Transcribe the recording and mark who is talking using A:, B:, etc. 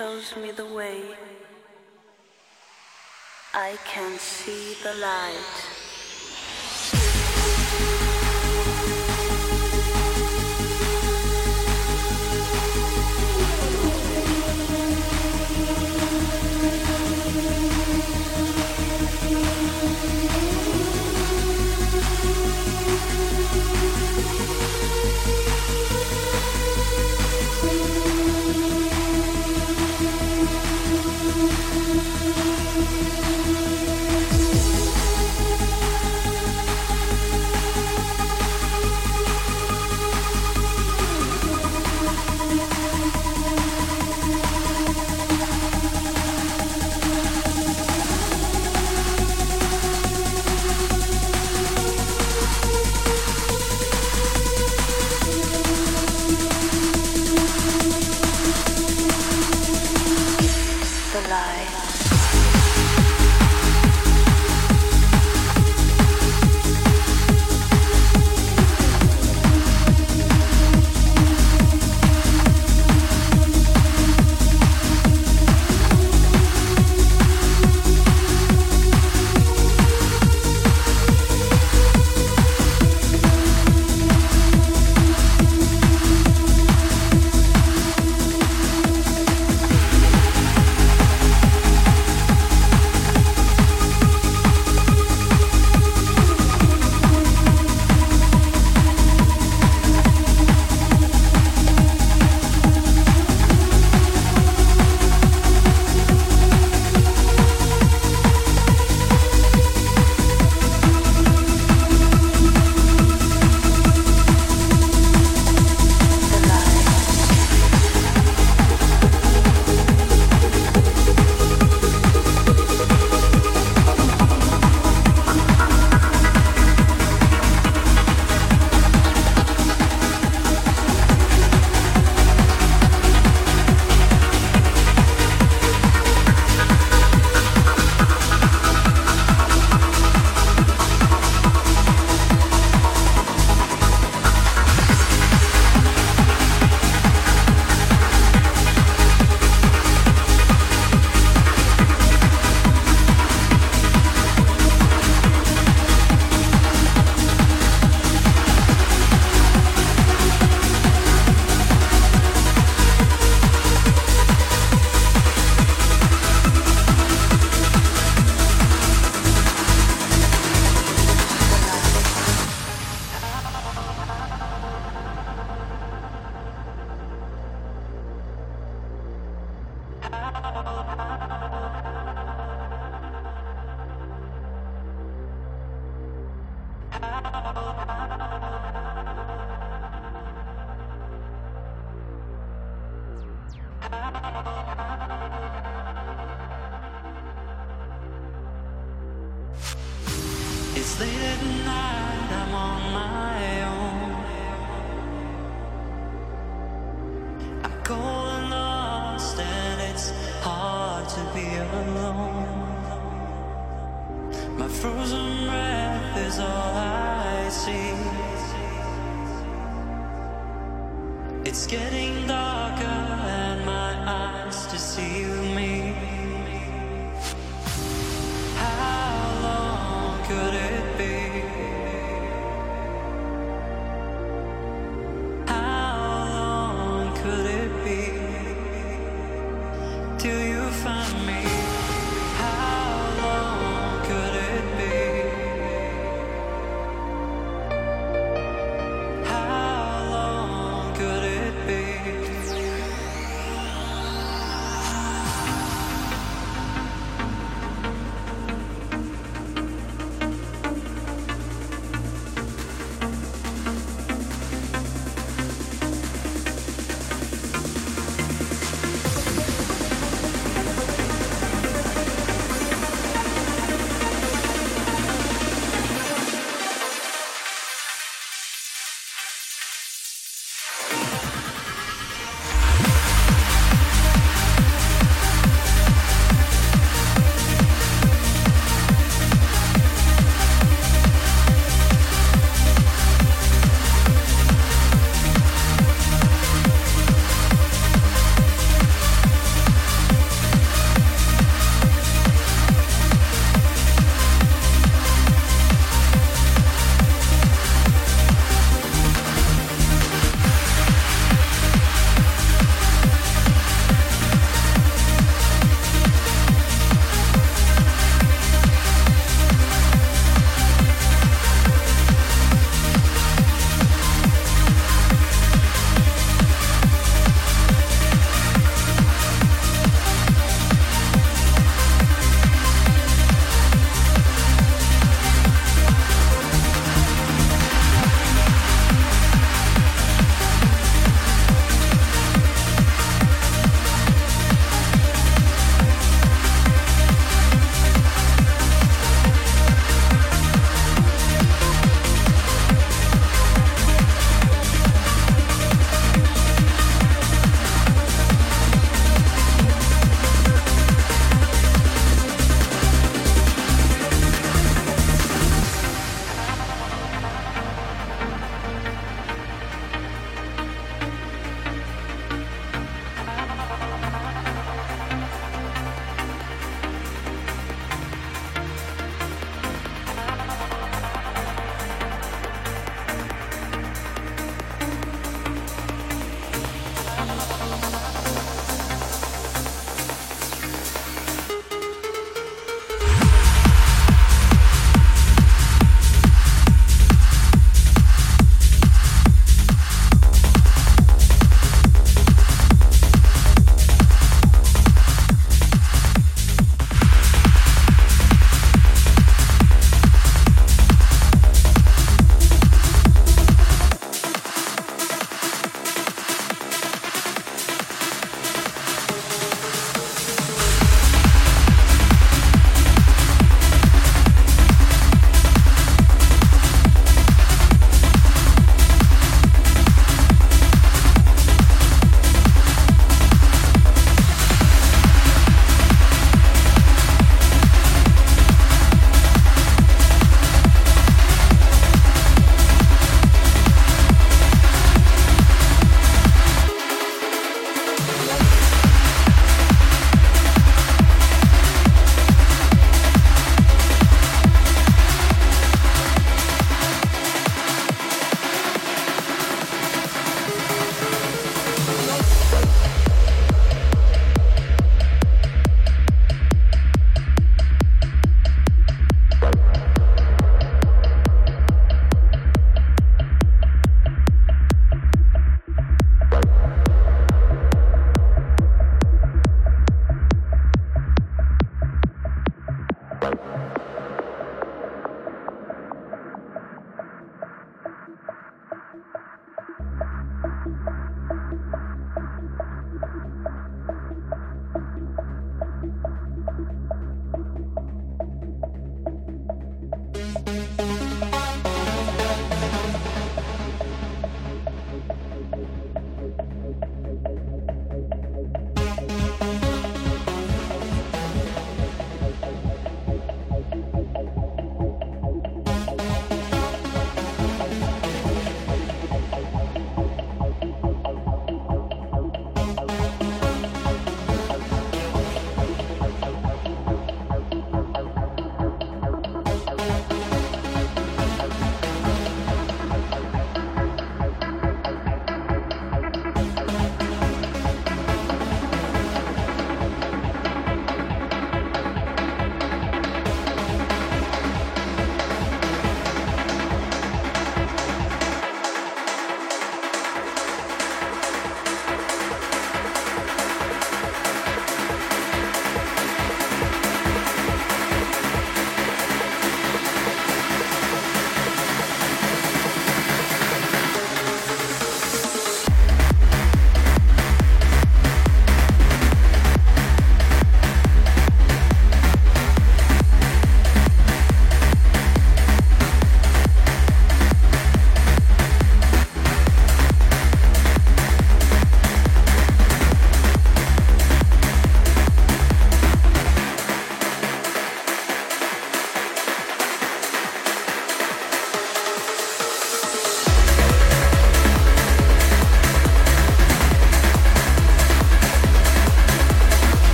A: shows me the way. I can see the light.